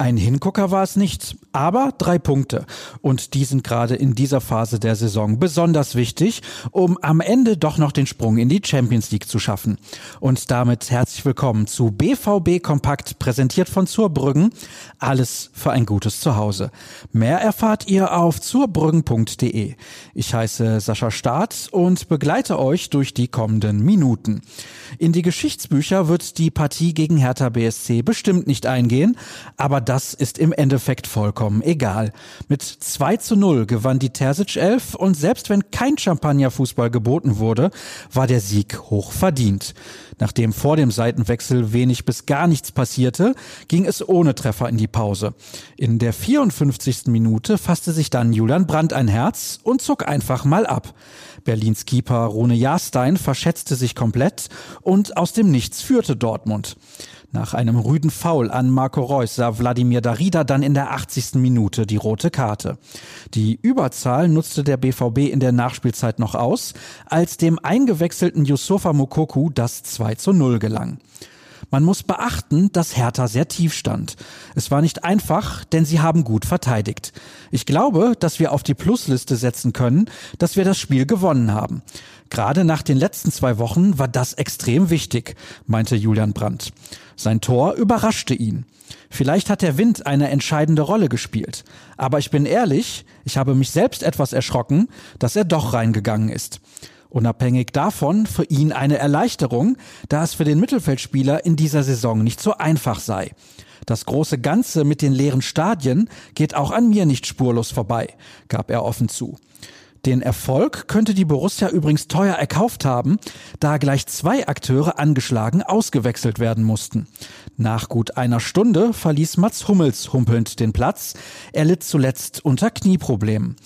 Ein Hingucker war es nicht, aber drei Punkte. Und die sind gerade in dieser Phase der Saison besonders wichtig, um am Ende doch noch den Sprung in die Champions League zu schaffen. Und damit herzlich willkommen zu BVB Kompakt, präsentiert von Zurbrüggen. Alles für ein gutes Zuhause. Mehr erfahrt ihr auf zurbrüggen.de. Ich heiße Sascha Staat und begleite euch durch die kommenden Minuten. In die Geschichtsbücher wird die Partie gegen Hertha BSC bestimmt nicht eingehen, aber das ist im Endeffekt vollkommen egal. Mit 2 zu 0 gewann die Terzic 11 und selbst wenn kein Champagnerfußball geboten wurde, war der Sieg hoch verdient. Nachdem vor dem Seitenwechsel wenig bis gar nichts passierte, ging es ohne Treffer in die Pause. In der 54. Minute fasste sich dann Julian Brandt ein Herz und zog einfach mal ab. Berlins Keeper Rune Jahrstein verschätzte sich komplett und aus dem Nichts führte Dortmund. Nach einem rüden Foul an Marco Reus sah Wladimir Darida dann in der 80. Minute die rote Karte. Die Überzahl nutzte der BVB in der Nachspielzeit noch aus, als dem eingewechselten Yusufa Mokoku das 2 zu 0 gelang. Man muss beachten, dass Hertha sehr tief stand. Es war nicht einfach, denn sie haben gut verteidigt. Ich glaube, dass wir auf die Plusliste setzen können, dass wir das Spiel gewonnen haben. Gerade nach den letzten zwei Wochen war das extrem wichtig, meinte Julian Brandt. Sein Tor überraschte ihn. Vielleicht hat der Wind eine entscheidende Rolle gespielt. Aber ich bin ehrlich, ich habe mich selbst etwas erschrocken, dass er doch reingegangen ist. Unabhängig davon für ihn eine Erleichterung, da es für den Mittelfeldspieler in dieser Saison nicht so einfach sei. Das große Ganze mit den leeren Stadien geht auch an mir nicht spurlos vorbei, gab er offen zu. Den Erfolg könnte die Borussia übrigens teuer erkauft haben, da gleich zwei Akteure angeschlagen ausgewechselt werden mussten. Nach gut einer Stunde verließ Mats Hummels humpelnd den Platz. Er litt zuletzt unter Knieproblemen.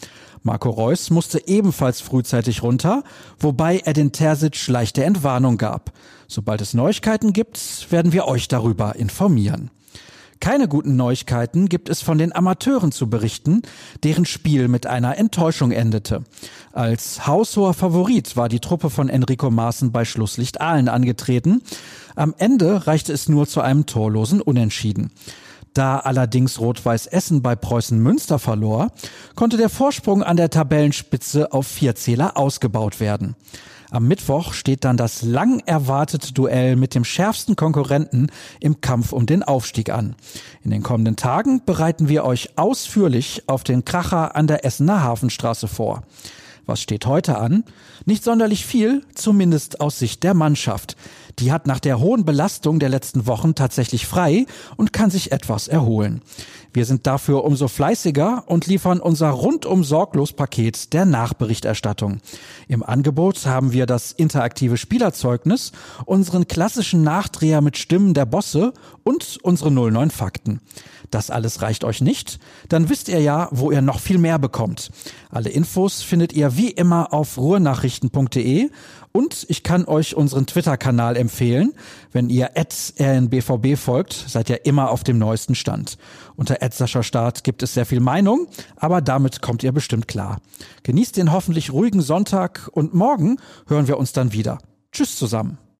Marco Reus musste ebenfalls frühzeitig runter, wobei er den Terzic leichte Entwarnung gab. Sobald es Neuigkeiten gibt, werden wir euch darüber informieren. Keine guten Neuigkeiten gibt es von den Amateuren zu berichten, deren Spiel mit einer Enttäuschung endete. Als haushoher Favorit war die Truppe von Enrico Maaßen bei Schlusslicht Aalen angetreten. Am Ende reichte es nur zu einem torlosen Unentschieden. Da allerdings Rot-Weiß Essen bei Preußen Münster verlor, konnte der Vorsprung an der Tabellenspitze auf vier Zähler ausgebaut werden. Am Mittwoch steht dann das lang erwartete Duell mit dem schärfsten Konkurrenten im Kampf um den Aufstieg an. In den kommenden Tagen bereiten wir euch ausführlich auf den Kracher an der Essener Hafenstraße vor. Was steht heute an? Nicht sonderlich viel, zumindest aus Sicht der Mannschaft. Die hat nach der hohen Belastung der letzten Wochen tatsächlich frei und kann sich etwas erholen. Wir sind dafür umso fleißiger und liefern unser rundum sorglos Paket der Nachberichterstattung. Im Angebot haben wir das interaktive Spielerzeugnis, unseren klassischen Nachdreher mit Stimmen der Bosse und unsere 09 Fakten. Das alles reicht euch nicht? Dann wisst ihr ja, wo ihr noch viel mehr bekommt. Alle Infos findet ihr wie immer auf ruhrnachrichten.de und ich kann euch unseren Twitter-Kanal empfehlen. Wenn ihr rnbvb folgt, seid ihr immer auf dem neuesten Stand. Unter Start gibt es sehr viel Meinung, aber damit kommt ihr bestimmt klar. Genießt den hoffentlich ruhigen Sonntag und morgen hören wir uns dann wieder. Tschüss zusammen.